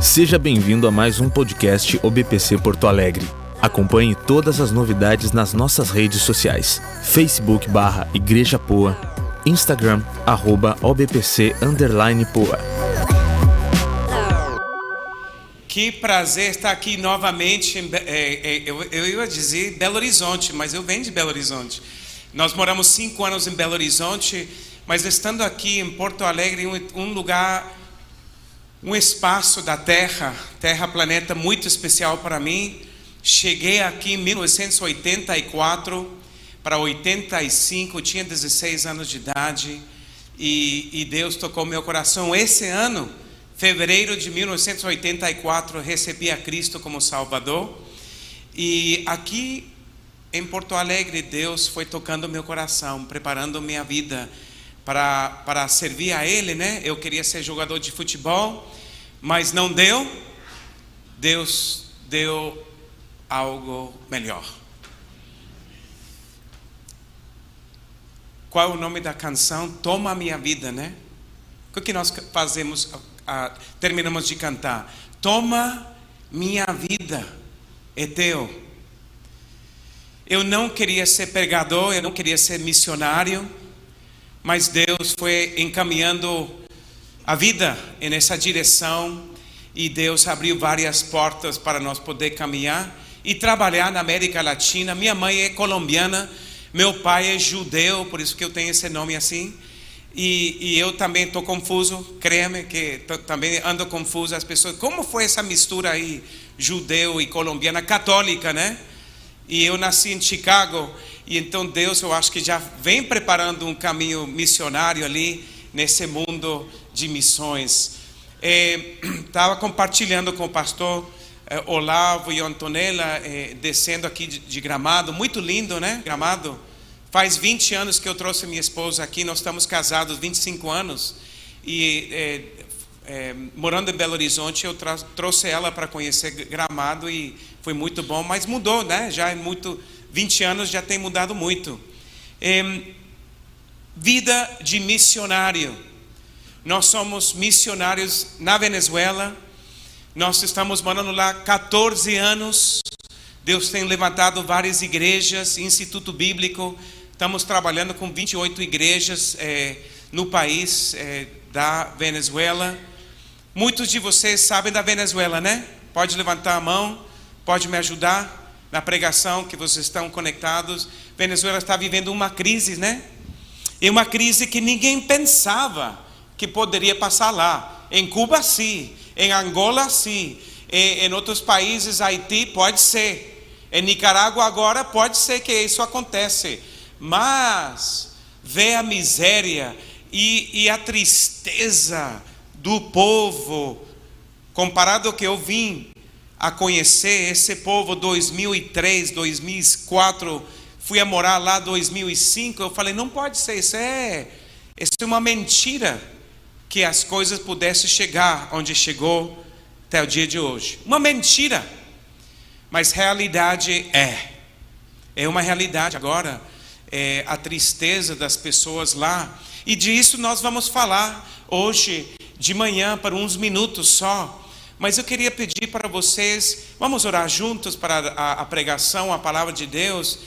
Seja bem-vindo a mais um podcast OBPC Porto Alegre. Acompanhe todas as novidades nas nossas redes sociais: Facebook barra Igreja Poa, Instagram arroba OBPC underline Poa. Que prazer estar aqui novamente. Em, é, é, eu, eu ia dizer Belo Horizonte, mas eu venho de Belo Horizonte. Nós moramos cinco anos em Belo Horizonte, mas estando aqui em Porto Alegre, um, um lugar, um espaço da Terra, Terra planeta muito especial para mim. Cheguei aqui em 1984 para 85, tinha 16 anos de idade e, e Deus tocou meu coração esse ano fevereiro de 1984, recebi a Cristo como Salvador. E aqui em Porto Alegre, Deus foi tocando meu coração, preparando minha vida para, para servir a Ele, né? Eu queria ser jogador de futebol, mas não deu. Deus deu algo melhor. Qual é o nome da canção? Toma minha vida, né? O que nós fazemos ah, terminamos de cantar. Toma minha vida, é teu. Eu não queria ser pregador, eu não queria ser missionário, mas Deus foi encaminhando a vida nessa direção e Deus abriu várias portas para nós poder caminhar e trabalhar na América Latina. Minha mãe é colombiana, meu pai é judeu, por isso que eu tenho esse nome assim. E, e, eu também estou confuso, creme que tô, também ando confuso. As pessoas, como foi essa mistura aí, judeu e colombiana católica, né? E eu nasci em Chicago, e então Deus, eu acho que já vem preparando um caminho missionário ali nesse mundo de missões. Estava é, compartilhando com o pastor é, Olavo e Antonella, é, descendo aqui de, de Gramado, muito lindo, né? Gramado Faz 20 anos que eu trouxe minha esposa aqui, nós estamos casados 25 anos. E é, é, morando em Belo Horizonte, eu trouxe ela para conhecer Gramado e foi muito bom, mas mudou, né? Já é muito, 20 anos já tem mudado muito. É, vida de missionário. Nós somos missionários na Venezuela. Nós estamos morando lá 14 anos. Deus tem levantado várias igrejas, Instituto Bíblico, Estamos trabalhando com 28 igrejas é, no país é, da Venezuela. Muitos de vocês sabem da Venezuela, né? Pode levantar a mão, pode me ajudar na pregação que vocês estão conectados. Venezuela está vivendo uma crise, né? E uma crise que ninguém pensava que poderia passar lá. Em Cuba, sim. Em Angola, sim. Em, em outros países, Haiti, pode ser. Em Nicarágua, agora, pode ser que isso aconteça mas vê a miséria e, e a tristeza do povo, comparado ao que eu vim a conhecer, esse povo 2003, 2004, fui a morar lá 2005, eu falei, não pode ser, isso é, isso é uma mentira que as coisas pudessem chegar onde chegou até o dia de hoje. Uma mentira. Mas realidade é. É uma realidade agora é, a tristeza das pessoas lá. E disso nós vamos falar hoje de manhã, para uns minutos só. Mas eu queria pedir para vocês, vamos orar juntos para a, a pregação, a palavra de Deus.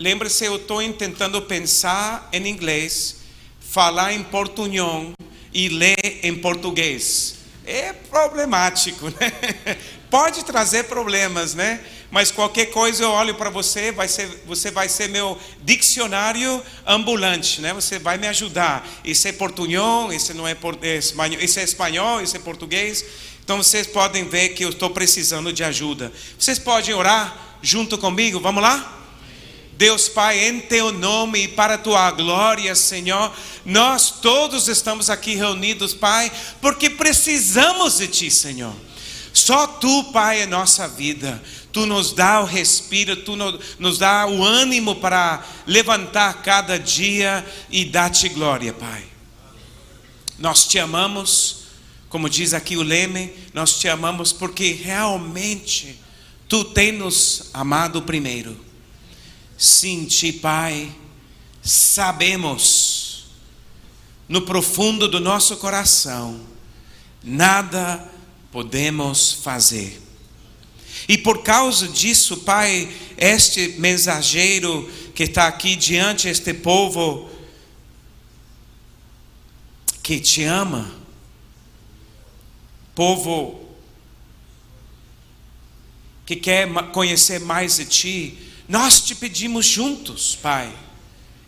Lembre-se, eu estou tentando pensar em inglês, falar em portunhol e ler em português. É problemático, né? Pode trazer problemas, né? Mas qualquer coisa eu olho para você, vai ser, você vai ser meu dicionário ambulante, né? Você vai me ajudar. Isso é portunhol, isso não é, é espanhol, isso é espanhol, isso é português. Então vocês podem ver que eu estou precisando de ajuda. Vocês podem orar junto comigo? Vamos lá? Deus Pai, em teu nome e para tua glória, Senhor, nós todos estamos aqui reunidos, Pai, porque precisamos de Ti, Senhor. Só Tu, Pai, é nossa vida. Tu nos dá o respiro, Tu nos dá o ânimo para levantar cada dia e dar-te glória, Pai. Nós te amamos, como diz aqui o leme, nós te amamos porque realmente Tu tens nos amado primeiro. Sim, Ti, Pai, sabemos no profundo do nosso coração nada podemos fazer. E por causa disso, Pai, este mensageiro que está aqui diante este povo que te ama, povo que quer conhecer mais de ti, nós te pedimos juntos, Pai,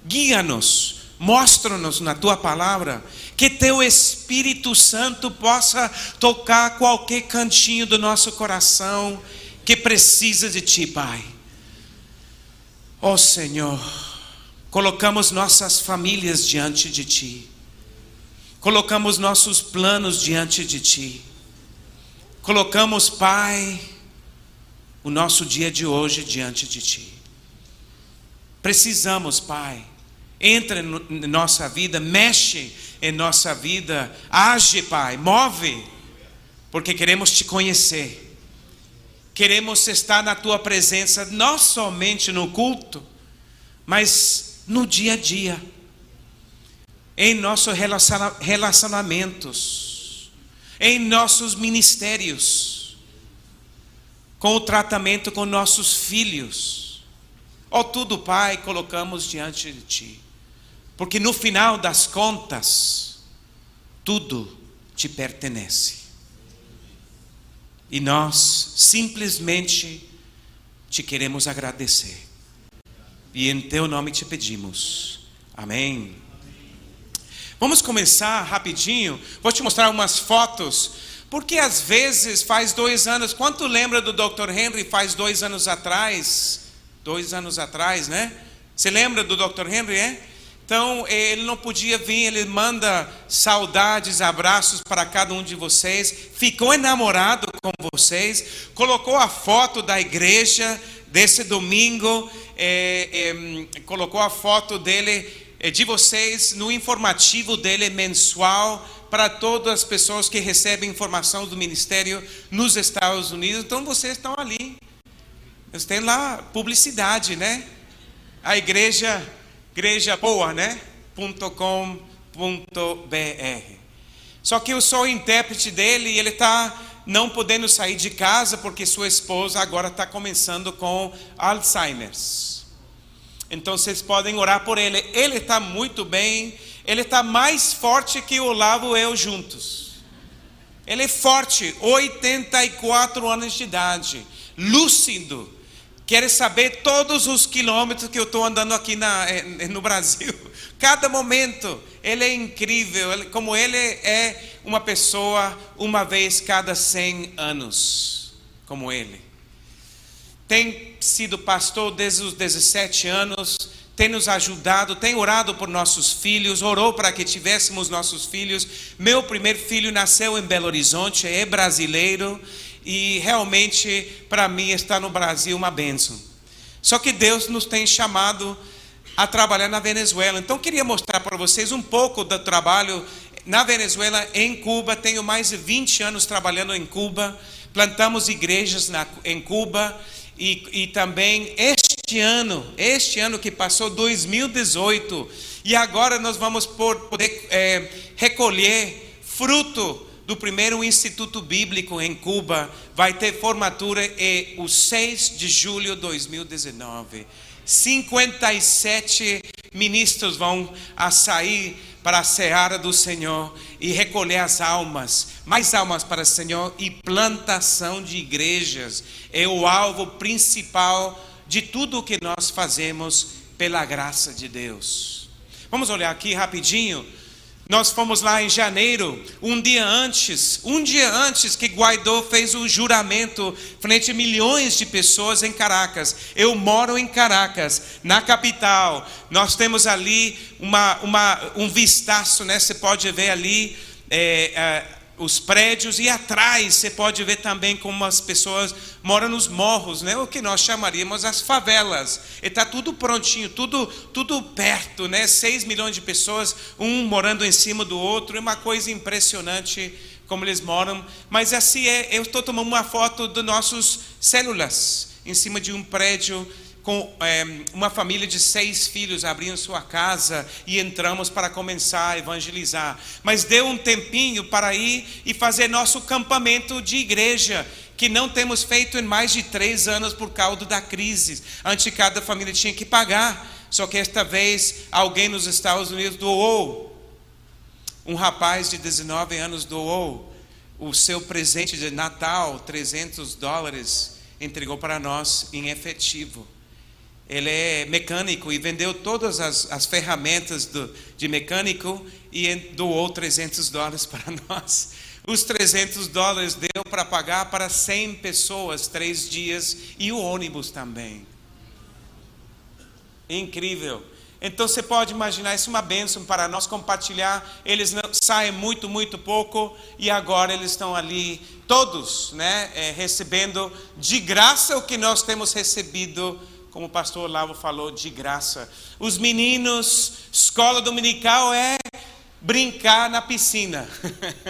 guia-nos, mostra-nos na tua palavra, que teu Espírito Santo possa tocar qualquer cantinho do nosso coração que precisa de ti, Pai. Oh, Senhor, colocamos nossas famílias diante de ti, colocamos nossos planos diante de ti, colocamos, Pai, o nosso dia de hoje diante de ti. Precisamos, Pai, entra em nossa vida, mexe em nossa vida, age, Pai, move, porque queremos te conhecer Queremos estar na tua presença, não somente no culto, mas no dia a dia, em nossos relacionamentos, em nossos ministérios, com o tratamento com nossos filhos. Ó oh, tudo, Pai, colocamos diante de Ti, porque no final das contas, tudo te pertenece. E nós simplesmente te queremos agradecer. E em teu nome te pedimos. Amém. Vamos começar rapidinho. Vou te mostrar umas fotos. Porque às vezes faz dois anos. Quanto lembra do Dr. Henry faz dois anos atrás? Dois anos atrás, né? Você lembra do Dr. Henry, é? Então, ele não podia vir, ele manda saudades, abraços para cada um de vocês. Ficou enamorado com vocês, colocou a foto da igreja desse domingo, é, é, colocou a foto dele, é, de vocês, no informativo dele mensual para todas as pessoas que recebem informação do ministério nos Estados Unidos. Então, vocês estão ali. Eles têm lá publicidade, né? A igreja igreja boa, né? Só que eu sou intérprete dele e ele está não podendo sair de casa porque sua esposa agora está começando com Alzheimer's. Então vocês podem orar por ele. Ele está muito bem. Ele está mais forte que o Olavo e eu juntos. Ele é forte, 84 anos de idade, lúcido Quer saber todos os quilômetros que eu estou andando aqui na, eh, no Brasil. Cada momento. Ele é incrível. Ele, como ele é uma pessoa uma vez cada 100 anos. Como ele. Tem sido pastor desde os 17 anos. Tem nos ajudado, tem orado por nossos filhos, orou para que tivéssemos nossos filhos. Meu primeiro filho nasceu em Belo Horizonte, é brasileiro e realmente para mim estar no Brasil uma bênção. Só que Deus nos tem chamado a trabalhar na Venezuela. Então queria mostrar para vocês um pouco do trabalho na Venezuela, em Cuba. Tenho mais de 20 anos trabalhando em Cuba. Plantamos igrejas na, em Cuba e, e também este ano, este ano que passou, 2018, e agora nós vamos poder é, recolher fruto do primeiro Instituto Bíblico em Cuba vai ter formatura em o 6 de julho de 2019. 57 ministros vão a sair para a seara do Senhor e recolher as almas, mais almas para o Senhor e plantação de igrejas é o alvo principal de tudo o que nós fazemos pela graça de Deus. Vamos olhar aqui rapidinho nós fomos lá em janeiro, um dia antes, um dia antes que Guaidó fez o juramento frente a milhões de pessoas em Caracas. Eu moro em Caracas, na capital. Nós temos ali uma, uma, um vistaço, né? Você pode ver ali é, é, os prédios e atrás você pode ver também como as pessoas moram nos morros, né? O que nós chamaríamos as favelas. E está tudo prontinho, tudo tudo perto, né? 6 milhões de pessoas, um morando em cima do outro, é uma coisa impressionante como eles moram. Mas assim é, eu estou tomando uma foto de nossos células em cima de um prédio com é, uma família de seis filhos abrindo sua casa e entramos para começar a evangelizar. Mas deu um tempinho para ir e fazer nosso campamento de igreja, que não temos feito em mais de três anos por causa da crise. Antes cada família tinha que pagar. Só que esta vez alguém nos Estados Unidos doou. Um rapaz de 19 anos doou o seu presente de Natal, 300 dólares, entregou para nós em efetivo. Ele é mecânico e vendeu todas as, as ferramentas do, de mecânico e doou 300 dólares para nós. Os 300 dólares deu para pagar para 100 pessoas, três dias, e o ônibus também. Incrível. Então você pode imaginar isso é uma bênção para nós compartilhar. Eles saem muito, muito pouco e agora eles estão ali, todos, né, é, recebendo de graça o que nós temos recebido como o pastor Lavo falou, de graça. Os meninos, escola dominical é brincar na piscina.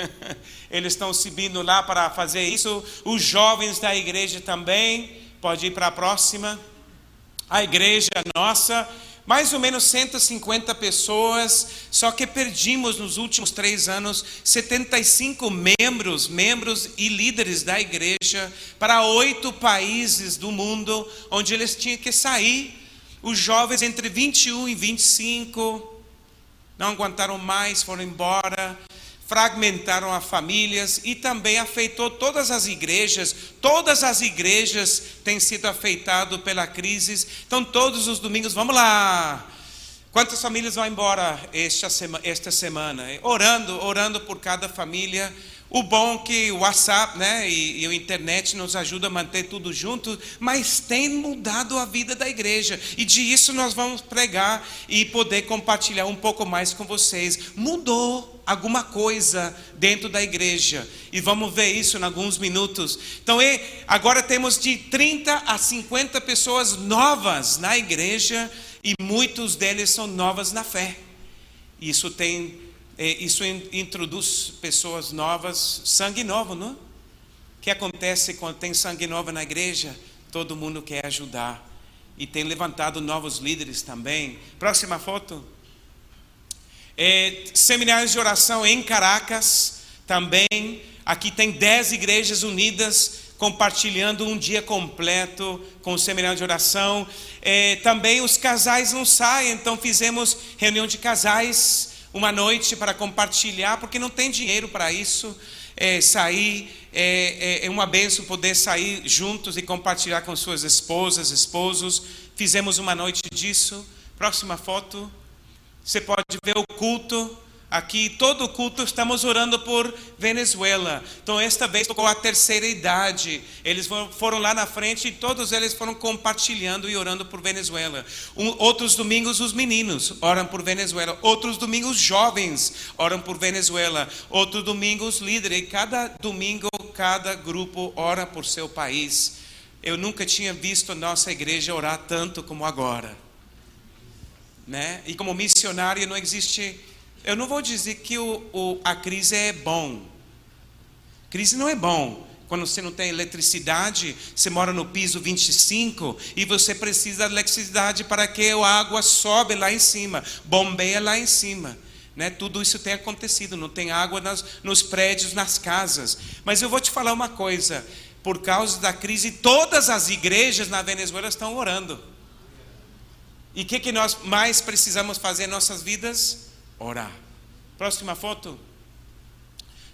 Eles estão subindo lá para fazer isso. Os jovens da igreja também. Pode ir para a próxima. A igreja nossa mais ou menos 150 pessoas, só que perdimos nos últimos três anos 75 membros, membros e líderes da igreja para oito países do mundo, onde eles tinham que sair. Os jovens entre 21 e 25 não aguentaram mais, foram embora fragmentaram as famílias e também afetou todas as igrejas. Todas as igrejas têm sido afetadas pela crise. Então, todos os domingos, vamos lá. Quantas famílias vão embora esta semana, esta semana? Orando, orando por cada família. O bom é que o WhatsApp né, e, e a internet nos ajuda a manter tudo junto, mas tem mudado a vida da igreja. E de isso nós vamos pregar e poder compartilhar um pouco mais com vocês. Mudou alguma coisa dentro da igreja. E vamos ver isso em alguns minutos. Então, agora temos de 30 a 50 pessoas novas na igreja e muitos deles são novas na fé. Isso tem é, isso introduz pessoas novas, sangue novo, não? O que acontece quando tem sangue novo na igreja? Todo mundo quer ajudar. E tem levantado novos líderes também. Próxima foto. É, seminários de oração em Caracas também. Aqui tem dez igrejas unidas compartilhando um dia completo com o seminário de oração. É, também os casais não saem, então fizemos reunião de casais uma noite para compartilhar, porque não tem dinheiro para isso. É, sair, é, é, é uma benção poder sair juntos e compartilhar com suas esposas, esposos. Fizemos uma noite disso. Próxima foto. Você pode ver o culto Aqui, todo culto, estamos orando por Venezuela. Então, esta vez tocou a terceira idade. Eles foram lá na frente e todos eles foram compartilhando e orando por Venezuela. Um, outros domingos, os meninos oram por Venezuela. Outros domingos, jovens oram por Venezuela. Outros domingos, líderes. E cada domingo, cada grupo ora por seu país. Eu nunca tinha visto nossa igreja orar tanto como agora. Né? E como missionário, não existe eu não vou dizer que o, o, a crise é bom. Crise não é bom. Quando você não tem eletricidade, você mora no piso 25 e você precisa de eletricidade para que a água sobe lá em cima, bombeia lá em cima. Né? Tudo isso tem acontecido, não tem água nas, nos prédios, nas casas. Mas eu vou te falar uma coisa: por causa da crise, todas as igrejas na Venezuela estão orando. E o que, que nós mais precisamos fazer em nossas vidas? orar. Próxima foto.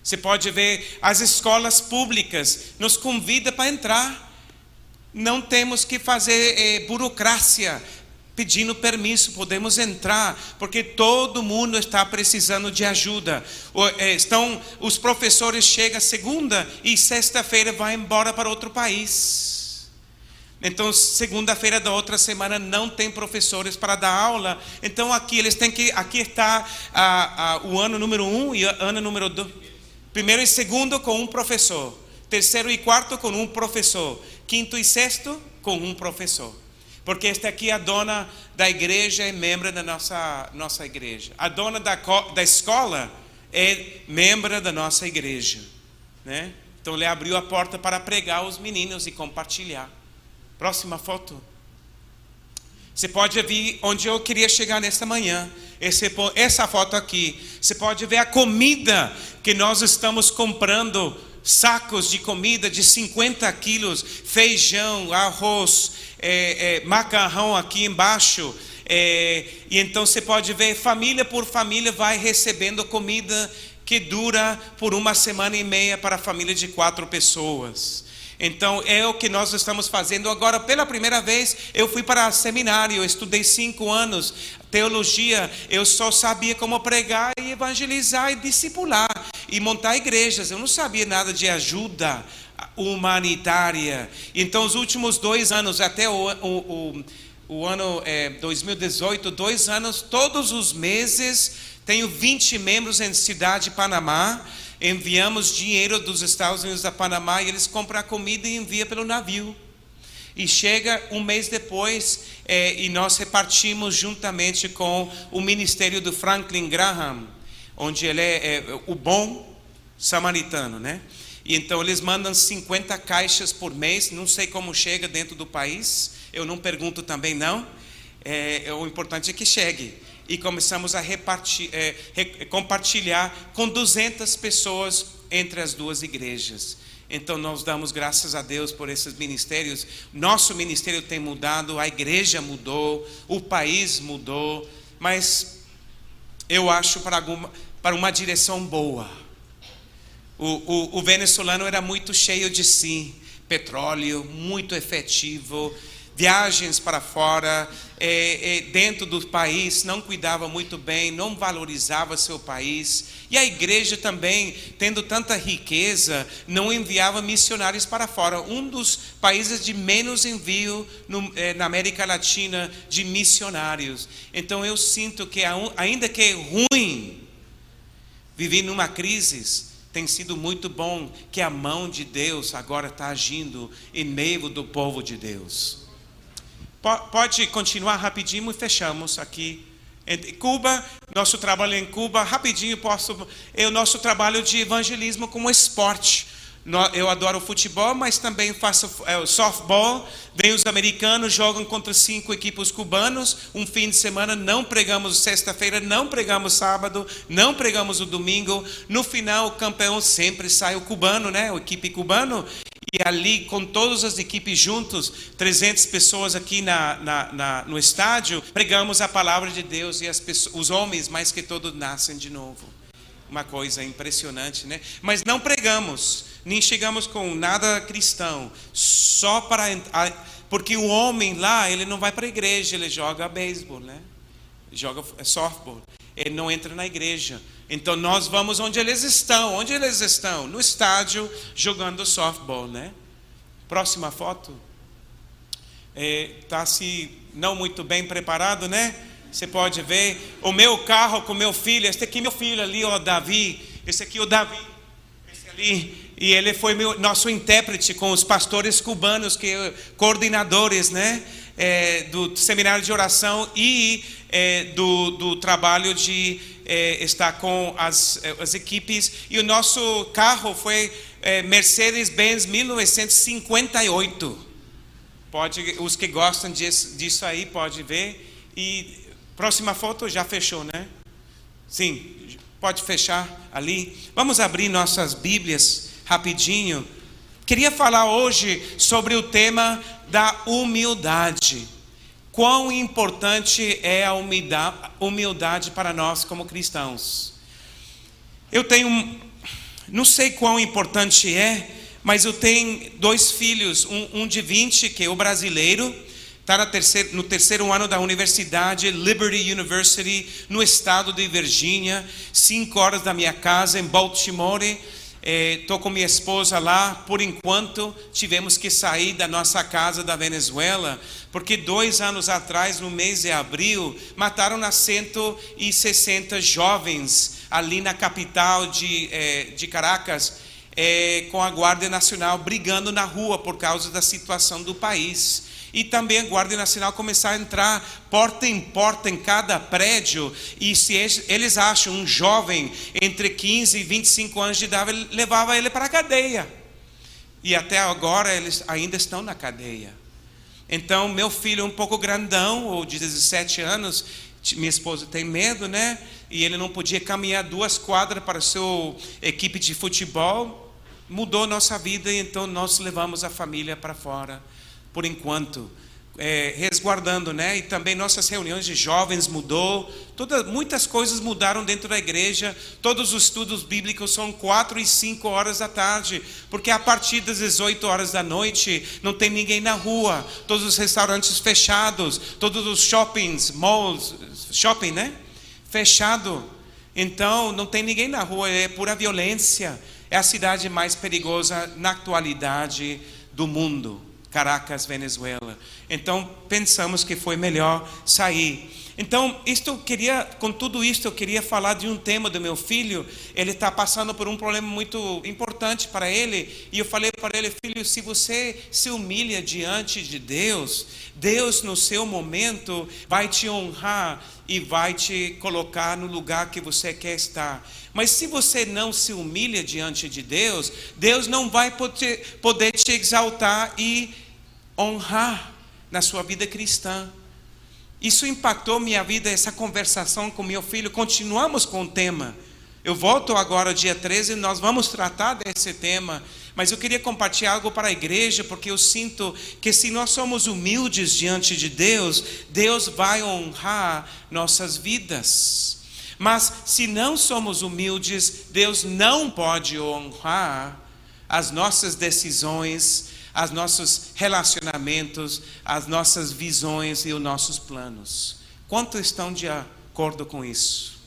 Você pode ver as escolas públicas nos convida para entrar. Não temos que fazer é, burocracia pedindo permisso, podemos entrar, porque todo mundo está precisando de ajuda. Eh, estão, os professores chegam segunda e sexta-feira vai embora para outro país. Então, segunda-feira da outra semana não tem professores para dar aula. Então, aqui eles têm que. Aqui está a, a, o ano número um e ano número dois. Primeiro e segundo com um professor. Terceiro e quarto com um professor. Quinto e sexto com um professor. Porque esta aqui é a dona da igreja é membro da nossa, nossa igreja. A dona da, da escola é membro da nossa igreja. Né? Então, ele abriu a porta para pregar os meninos e compartilhar. Próxima foto. Você pode ver onde eu queria chegar nesta manhã. Esse, essa foto aqui. Você pode ver a comida que nós estamos comprando sacos de comida de 50 quilos, feijão, arroz, é, é, macarrão aqui embaixo. É, e então você pode ver, família por família vai recebendo comida que dura por uma semana e meia para a família de quatro pessoas. Então é o que nós estamos fazendo agora. Pela primeira vez, eu fui para seminário, estudei cinco anos teologia. Eu só sabia como pregar e evangelizar e discipular e montar igrejas. Eu não sabia nada de ajuda humanitária. Então, os últimos dois anos, até o, o, o, o ano é, 2018, dois anos, todos os meses, tenho 20 membros em cidade de Panamá enviamos dinheiro dos Estados Unidos a Panamá e eles compram a comida e enviam pelo navio. E chega um mês depois é, e nós repartimos juntamente com o ministério do Franklin Graham, onde ele é, é o bom samaritano, né? E então eles mandam 50 caixas por mês, não sei como chega dentro do país, eu não pergunto também não. É o importante é que chegue e começamos a repartir, é, compartilhar com 200 pessoas entre as duas igrejas. Então nós damos graças a Deus por esses ministérios. Nosso ministério tem mudado, a igreja mudou, o país mudou, mas eu acho para, alguma, para uma direção boa. O, o, o venezuelano era muito cheio de si, petróleo, muito efetivo, viagens para fora, é, é, dentro do país, não cuidava muito bem, não valorizava seu país. E a igreja também, tendo tanta riqueza, não enviava missionários para fora. Um dos países de menos envio no, é, na América Latina de missionários. Então eu sinto que, ainda que é ruim viver numa crise, tem sido muito bom que a mão de Deus agora está agindo em meio do povo de Deus. Pode continuar rapidinho e fechamos aqui. Em Cuba, nosso trabalho em Cuba, rapidinho posso. É o nosso trabalho de evangelismo como esporte. Eu adoro futebol, mas também faço é, softball. Vem os americanos, jogam contra cinco equipes cubanos. Um fim de semana, não pregamos sexta-feira, não pregamos sábado, não pregamos o domingo. No final, o campeão sempre sai o cubano, né? O equipe cubano. E ali, com todas as equipes juntos, 300 pessoas aqui na, na, na, no estádio, pregamos a palavra de Deus e as pessoas, os homens, mais que todos, nascem de novo. Uma coisa impressionante, né? Mas não pregamos, nem chegamos com nada cristão, só para. Porque o homem lá, ele não vai para a igreja, ele joga beisebol, né? Joga softball. Ele não entra na igreja então nós vamos onde eles estão. Onde eles estão? No estádio jogando softball, né? Próxima foto. Está é, tá se não muito bem preparado, né? Você pode ver o meu carro com meu filho. Este aqui meu filho ali, ó, Davi. Esse aqui o Davi. Esse ali. E ele foi meu, nosso intérprete com os pastores cubanos, que coordenadores, né? É, do seminário de oração e é, do, do trabalho de é, está com as, é, as equipes. E o nosso carro foi é, Mercedes-Benz 1958. Pode, os que gostam disso, disso aí, pode ver. E próxima foto já fechou, né? Sim, pode fechar ali. Vamos abrir nossas Bíblias rapidinho. Queria falar hoje sobre o tema da humildade. Quão importante é a humildade para nós como cristãos. Eu tenho, não sei quão importante é, mas eu tenho dois filhos, um, um de 20, que é o brasileiro, está no terceiro ano da universidade, Liberty University, no estado de Virgínia, cinco horas da minha casa, em Baltimore Estou é, com minha esposa lá, por enquanto tivemos que sair da nossa casa da Venezuela, porque dois anos atrás, no mês de abril, mataram a 160 jovens ali na capital de, é, de Caracas, é, com a Guarda Nacional brigando na rua por causa da situação do país. E também a Guarda Nacional começar a entrar porta em porta em cada prédio. E se eles acham um jovem entre 15 e 25 anos de idade, levava ele para a cadeia. E até agora eles ainda estão na cadeia. Então, meu filho um pouco grandão, ou de 17 anos, minha esposa tem medo, né? E ele não podia caminhar duas quadras para a sua equipe de futebol. Mudou nossa vida, então nós levamos a família para fora, por enquanto é, resguardando, né? E também nossas reuniões de jovens mudou. Toda, muitas coisas mudaram dentro da igreja. Todos os estudos bíblicos são quatro e cinco horas da tarde, porque a partir das 18 horas da noite não tem ninguém na rua. Todos os restaurantes fechados, todos os shoppings, malls, shopping, né? Fechado. Então não tem ninguém na rua. É pura violência. É a cidade mais perigosa na atualidade do mundo. Caracas, Venezuela. Então pensamos que foi melhor sair. Então, isto eu queria, com tudo isto, eu queria falar de um tema do meu filho. Ele está passando por um problema muito importante para ele. E eu falei para ele, filho, se você se humilha diante de Deus, Deus no seu momento vai te honrar e vai te colocar no lugar que você quer estar. Mas se você não se humilha diante de Deus, Deus não vai poder, poder te exaltar e honrar na sua vida cristã. Isso impactou minha vida, essa conversação com meu filho. Continuamos com o tema. Eu volto agora, dia 13, e nós vamos tratar desse tema. Mas eu queria compartilhar algo para a igreja, porque eu sinto que se nós somos humildes diante de Deus, Deus vai honrar nossas vidas. Mas se não somos humildes, Deus não pode honrar as nossas decisões, os nossos relacionamentos, as nossas visões e os nossos planos. Quanto estão de acordo com isso?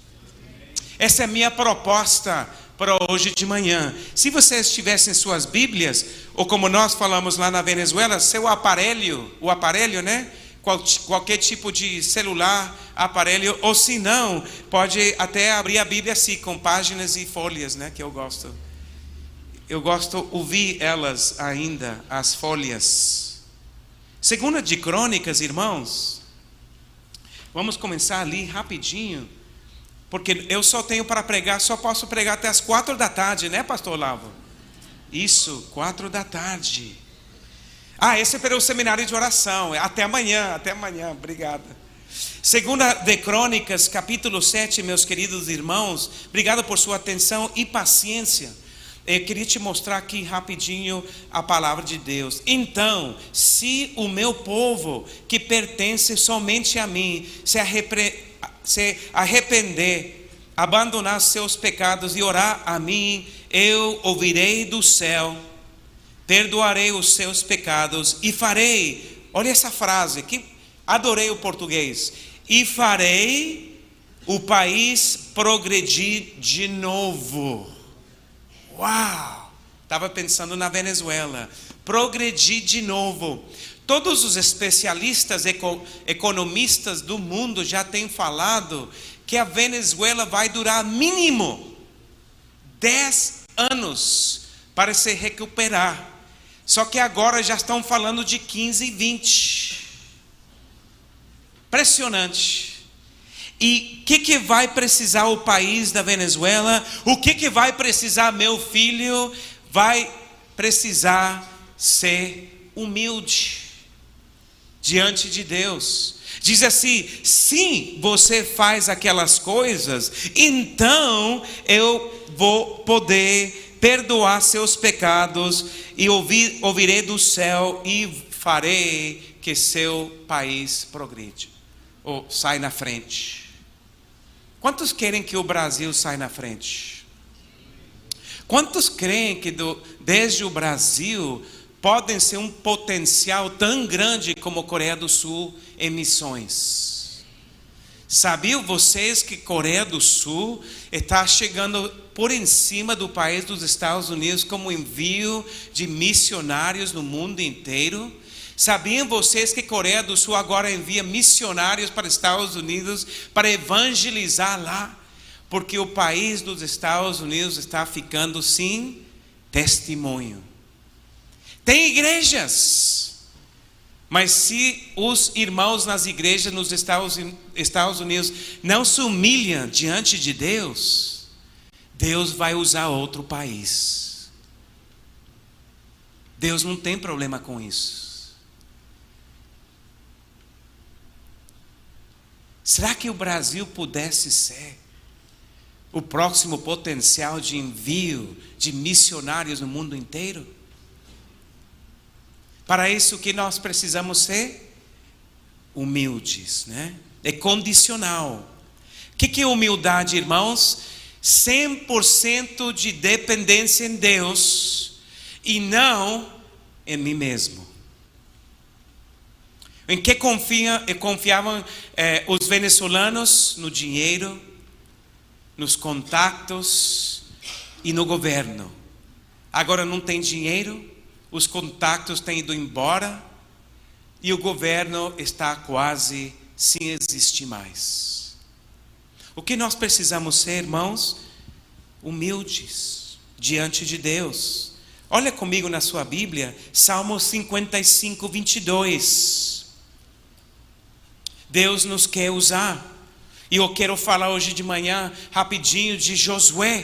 Essa é a minha proposta para hoje de manhã. Se vocês tivessem suas Bíblias, ou como nós falamos lá na Venezuela, seu aparelho, o aparelho, né? Qual, qualquer tipo de celular, aparelho, ou se não, pode até abrir a Bíblia assim, com páginas e folhas, né? Que eu gosto eu gosto ouvir elas ainda, as folhas. Segunda de Crônicas, irmãos. Vamos começar ali rapidinho, porque eu só tenho para pregar, só posso pregar até as quatro da tarde, né, Pastor Lavo? Isso, quatro da tarde. Ah, esse é o seminário de oração. Até amanhã, até amanhã. Obrigada. Segunda de Crônicas, capítulo 7, meus queridos irmãos. Obrigado por sua atenção e paciência. Eu queria te mostrar aqui rapidinho a palavra de Deus. Então, se o meu povo, que pertence somente a mim, se, arrepre... se arrepender, abandonar seus pecados e orar a mim, eu ouvirei do céu, perdoarei os seus pecados e farei. Olha essa frase, que adorei o português. E farei o país progredir de novo. Uau! Estava pensando na Venezuela. Progredir de novo. Todos os especialistas eco, economistas do mundo já têm falado que a Venezuela vai durar mínimo 10 anos para se recuperar. Só que agora já estão falando de 15 e 20. Impressionante. E o que, que vai precisar o país da Venezuela? O que, que vai precisar meu filho? Vai precisar ser humilde diante de Deus. Diz assim: se você faz aquelas coisas, então eu vou poder perdoar seus pecados e ouvir, ouvirei do céu e farei que seu país progride ou sai na frente. Quantos querem que o Brasil saia na frente? Quantos creem que do, desde o Brasil podem ser um potencial tão grande como a Coreia do Sul em missões? Sabiam vocês que Coreia do Sul está chegando por em cima do país dos Estados Unidos como envio de missionários no mundo inteiro? Sabiam vocês que Coreia do Sul agora envia missionários para os Estados Unidos para evangelizar lá? Porque o país dos Estados Unidos está ficando sem testemunho. Tem igrejas, mas se os irmãos nas igrejas nos Estados Unidos não se humilham diante de Deus, Deus vai usar outro país. Deus não tem problema com isso. Será que o Brasil pudesse ser o próximo potencial de envio de missionários no mundo inteiro? Para isso que nós precisamos ser humildes, né? É condicional. O que, que é humildade, irmãos? 100% de dependência em Deus e não em mim mesmo. Em que confia, confiavam eh, os venezuelanos? No dinheiro, nos contatos e no governo. Agora não tem dinheiro, os contatos têm ido embora e o governo está quase sem existir mais. O que nós precisamos ser, irmãos? Humildes diante de Deus. Olha comigo na sua Bíblia, Salmo 55, 22. Deus nos quer usar. E eu quero falar hoje de manhã, rapidinho, de Josué.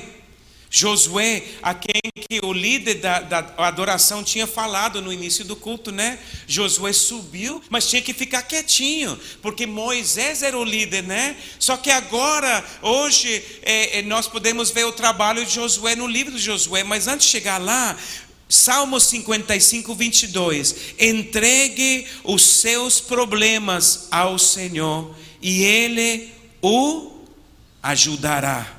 Josué, a quem que o líder da, da, adoração tinha falado no início do culto, né? Josué subiu, mas tinha que ficar quietinho, porque Moisés era o líder, né? Só que agora, hoje, é, é, nós podemos ver o trabalho de Josué no livro de Josué, mas antes de chegar lá, Salmo 55, 22. Entregue os seus problemas ao Senhor e Ele o ajudará.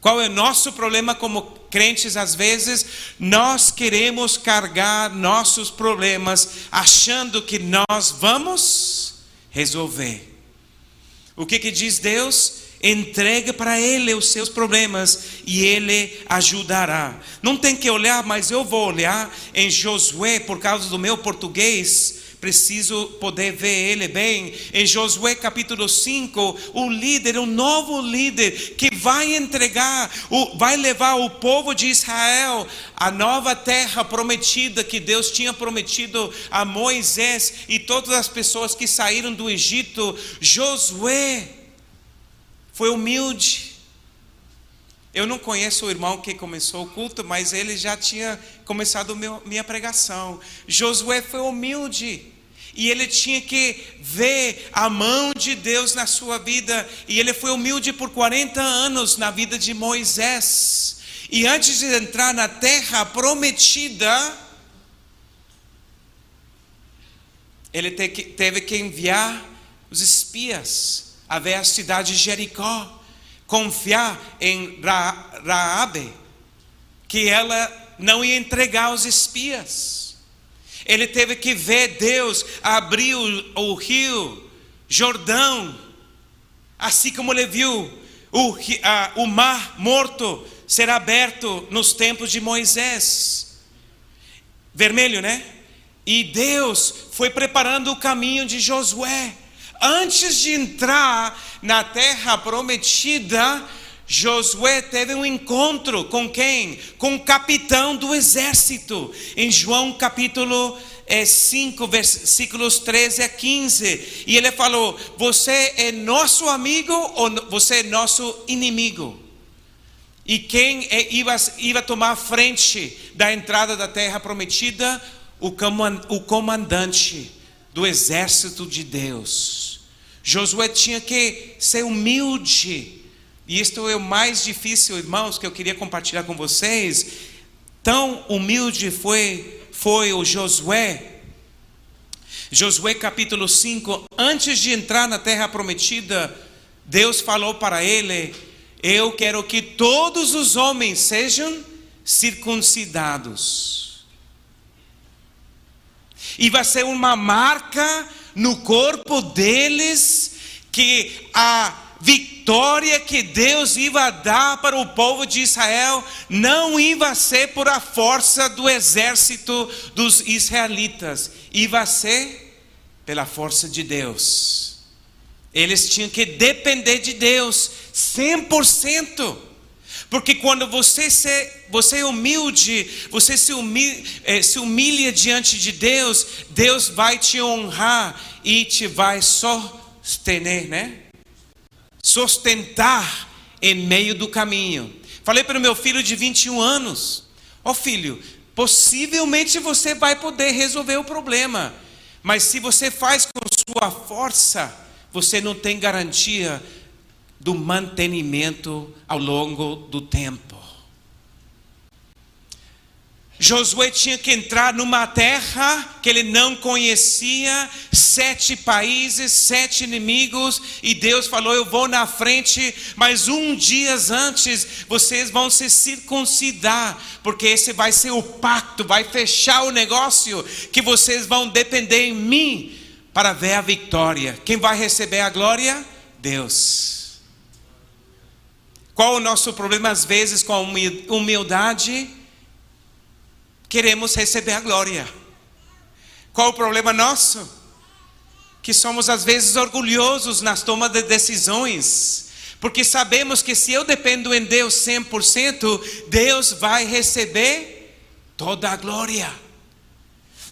Qual é o nosso problema como crentes? Às vezes, nós queremos carregar nossos problemas achando que nós vamos resolver. O que, que diz Deus? Entregue para Ele os seus problemas e Ele ajudará. Não tem que olhar, mas eu vou olhar em Josué, por causa do meu português preciso poder ver ele bem. Em Josué capítulo 5, o líder, o novo líder que vai entregar, vai levar o povo de Israel à nova terra prometida que Deus tinha prometido a Moisés e todas as pessoas que saíram do Egito. Josué foi humilde. Eu não conheço o irmão que começou o culto, mas ele já tinha começado meu, minha pregação. Josué foi humilde. E ele tinha que ver a mão de Deus na sua vida. E ele foi humilde por 40 anos na vida de Moisés. E antes de entrar na terra prometida, ele teve que enviar os espias a ver a cidade de Jericó. Confiar em Raabe, que ela não ia entregar os espias. Ele teve que ver Deus abrir o, o rio Jordão, assim como ele viu o, a, o mar morto ser aberto nos tempos de Moisés. Vermelho, né? E Deus foi preparando o caminho de Josué. Antes de entrar na terra prometida, Josué teve um encontro com quem? Com o capitão do exército. Em João capítulo 5, é, versículos 13 a 15. E ele falou: Você é nosso amigo ou você é nosso inimigo? E quem é, ia, ia tomar frente da entrada da terra prometida? O comandante do exército de Deus. Josué tinha que ser humilde e isto é o mais difícil, irmãos, que eu queria compartilhar com vocês. Tão humilde foi, foi o Josué. Josué capítulo 5, antes de entrar na terra prometida, Deus falou para ele: Eu quero que todos os homens sejam circuncidados. E vai ser uma marca no corpo deles que a vitória que Deus ia dar para o povo de Israel não ia ser por a força do exército dos israelitas, ia ser pela força de Deus. Eles tinham que depender de Deus 100%. Porque quando você, se, você é humilde, você se humilha, eh, se humilha diante de Deus, Deus vai te honrar e te vai sostener, né? sustentar em meio do caminho. Falei para o meu filho de 21 anos: Ó oh, filho, possivelmente você vai poder resolver o problema, mas se você faz com sua força, você não tem garantia do mantenimento ao longo do tempo. Josué tinha que entrar numa terra que ele não conhecia, sete países, sete inimigos, e Deus falou: Eu vou na frente, mas um dia antes vocês vão se circuncidar, porque esse vai ser o pacto, vai fechar o negócio, que vocês vão depender em mim para ver a vitória. Quem vai receber a glória? Deus. Qual o nosso problema às vezes com a humildade? queremos receber a glória. Qual o problema nosso? Que somos às vezes orgulhosos nas tomas de decisões, porque sabemos que se eu dependo em Deus 100%, Deus vai receber toda a glória.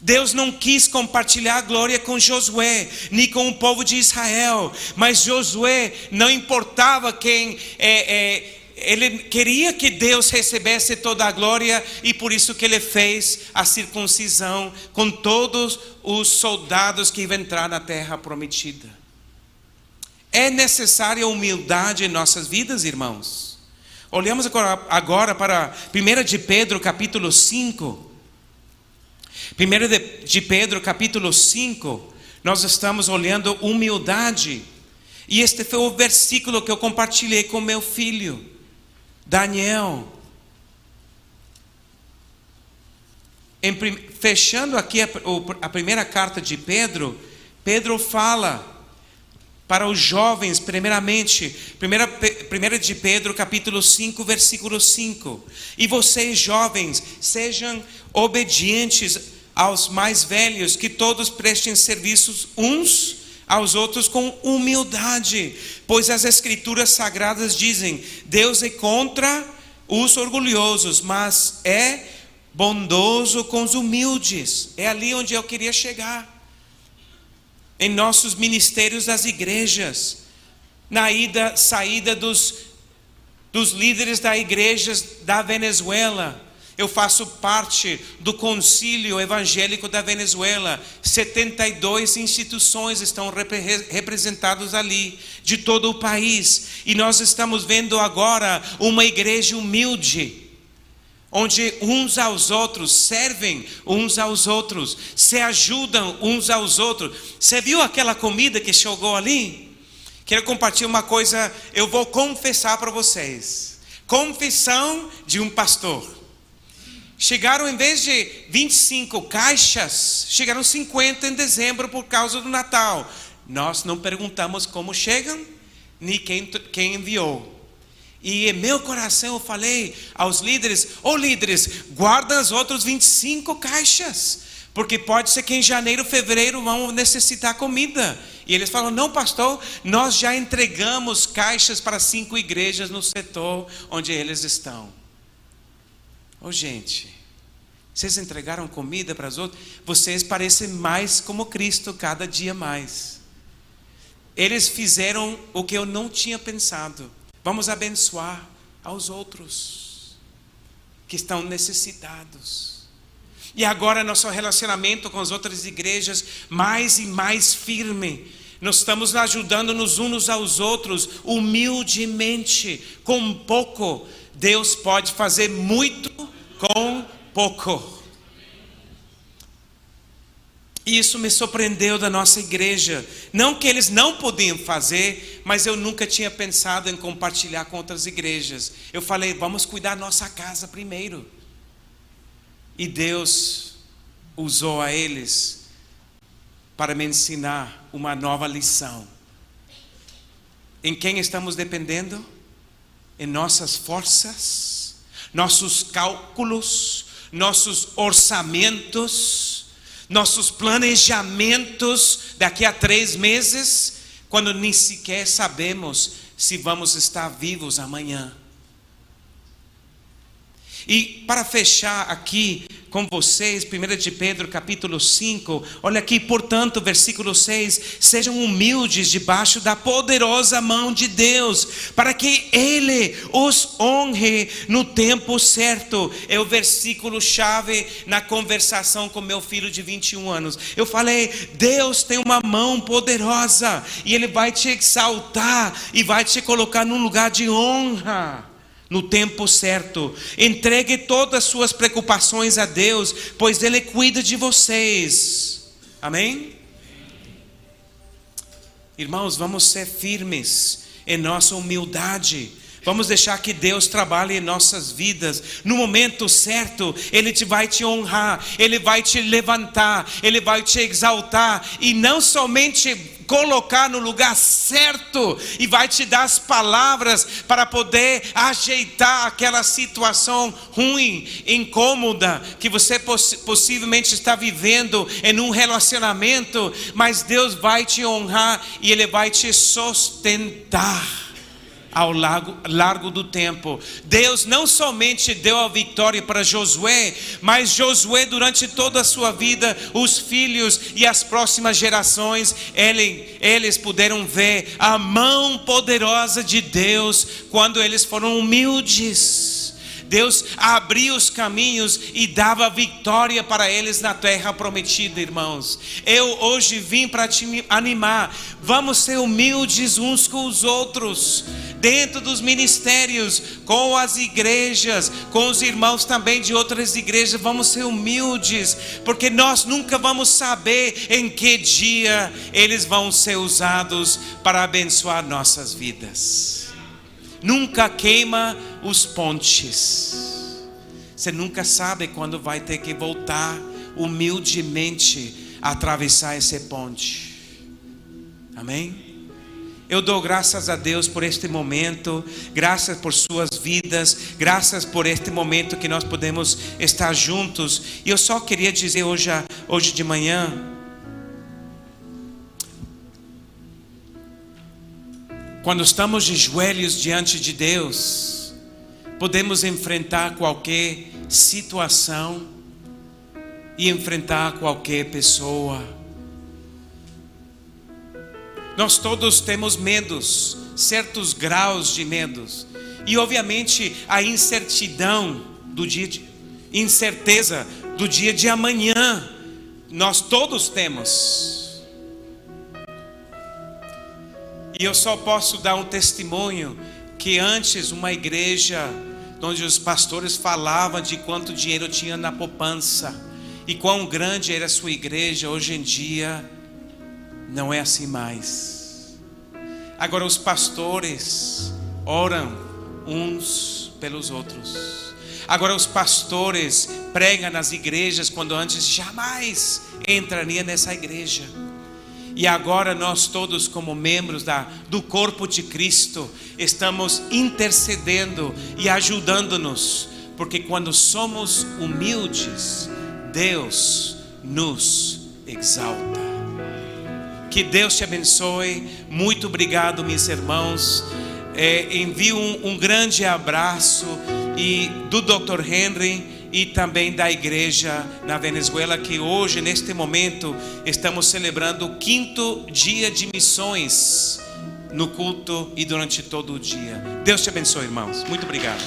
Deus não quis compartilhar a glória com Josué, nem com o povo de Israel, mas Josué não importava quem é, é ele queria que Deus recebesse toda a glória e por isso que ele fez a circuncisão com todos os soldados que iam entrar na terra prometida. É necessária humildade em nossas vidas, irmãos. Olhamos agora, para 1 de Pedro, capítulo 5. 1 de Pedro, capítulo 5, nós estamos olhando humildade. E este foi o versículo que eu compartilhei com meu filho. Daniel. Em, fechando aqui a, a primeira carta de Pedro, Pedro fala para os jovens, primeiramente, primeira, primeira de Pedro, capítulo 5, versículo 5. E vocês, jovens, sejam obedientes aos mais velhos, que todos prestem serviços uns aos outros com humildade, pois as escrituras sagradas dizem: Deus é contra os orgulhosos, mas é bondoso com os humildes. É ali onde eu queria chegar. Em nossos ministérios das igrejas, na ida, saída dos, dos líderes da igrejas da Venezuela, eu faço parte do Concílio Evangélico da Venezuela. 72 instituições estão representadas ali, de todo o país. E nós estamos vendo agora uma igreja humilde onde uns aos outros servem uns aos outros, se ajudam uns aos outros. Você viu aquela comida que chegou ali? Quero compartilhar uma coisa, eu vou confessar para vocês. Confissão de um pastor. Chegaram, em vez de 25 caixas, chegaram 50 em dezembro por causa do Natal. Nós não perguntamos como chegam, nem quem, quem enviou. E em meu coração eu falei aos líderes: Ô oh, líderes, guarda as outras 25 caixas, porque pode ser que em janeiro, fevereiro vão necessitar comida. E eles falam: Não, pastor, nós já entregamos caixas para cinco igrejas no setor onde eles estão. Oh, gente, vocês entregaram comida para os outros? Vocês parecem mais como Cristo cada dia mais. Eles fizeram o que eu não tinha pensado. Vamos abençoar aos outros que estão necessitados. E agora nosso relacionamento com as outras igrejas mais e mais firme. Nós estamos ajudando nos uns aos outros humildemente, com pouco. Deus pode fazer muito com pouco. E isso me surpreendeu da nossa igreja. Não que eles não podiam fazer, mas eu nunca tinha pensado em compartilhar com outras igrejas. Eu falei, vamos cuidar da nossa casa primeiro. E Deus usou a eles para me ensinar uma nova lição. Em quem estamos dependendo? Em nossas forças? nossos cálculos, nossos orçamentos, nossos planejamentos daqui a três meses, quando nem sequer sabemos se vamos estar vivos amanhã. E para fechar aqui com vocês 1 de Pedro capítulo 5. Olha aqui, portanto, versículo 6: sejam humildes debaixo da poderosa mão de Deus, para que Ele os honre no tempo certo. É o versículo chave na conversação com meu filho de 21 anos. Eu falei: Deus tem uma mão poderosa e Ele vai te exaltar e vai te colocar num lugar de honra no tempo certo. Entregue todas as suas preocupações a Deus, pois Ele cuida de vocês. Amém? Irmãos, vamos ser firmes em nossa humildade. Vamos deixar que Deus trabalhe em nossas vidas. No momento certo, Ele te vai te honrar, Ele vai te levantar, Ele vai te exaltar e não somente colocar no lugar certo e vai te dar as palavras para poder ajeitar aquela situação ruim, incômoda que você poss possivelmente está vivendo em um relacionamento, mas Deus vai te honrar e Ele vai te sustentar ao largo, largo do tempo. Deus não somente deu a vitória para Josué, mas Josué, durante toda a sua vida, os filhos e as próximas gerações, ele, eles puderam ver a mão poderosa de Deus quando eles foram humildes. Deus abria os caminhos e dava vitória para eles na terra prometida, irmãos. Eu hoje vim para te animar. Vamos ser humildes uns com os outros, dentro dos ministérios, com as igrejas, com os irmãos também de outras igrejas. Vamos ser humildes, porque nós nunca vamos saber em que dia eles vão ser usados para abençoar nossas vidas. Nunca queima os pontes. Você nunca sabe quando vai ter que voltar humildemente a atravessar esse ponte. Amém? Eu dou graças a Deus por este momento, graças por suas vidas, graças por este momento que nós podemos estar juntos. E eu só queria dizer hoje, hoje de manhã, Quando estamos de joelhos diante de Deus, podemos enfrentar qualquer situação e enfrentar qualquer pessoa. Nós todos temos medos, certos graus de medos. E obviamente a incertidão do dia de, incerteza do dia de amanhã, nós todos temos. E eu só posso dar um testemunho que antes uma igreja onde os pastores falavam de quanto dinheiro tinha na poupança e quão grande era a sua igreja, hoje em dia não é assim mais. Agora os pastores oram uns pelos outros. Agora os pastores pregam nas igrejas quando antes jamais entraria nessa igreja. E agora nós todos, como membros da, do corpo de Cristo, estamos intercedendo e ajudando-nos, porque quando somos humildes, Deus nos exalta. Que Deus te abençoe. Muito obrigado, meus irmãos. É, envio um, um grande abraço e do Dr. Henry e também da igreja na Venezuela, que hoje, neste momento, estamos celebrando o quinto dia de missões no culto e durante todo o dia. Deus te abençoe, irmãos. Muito obrigado.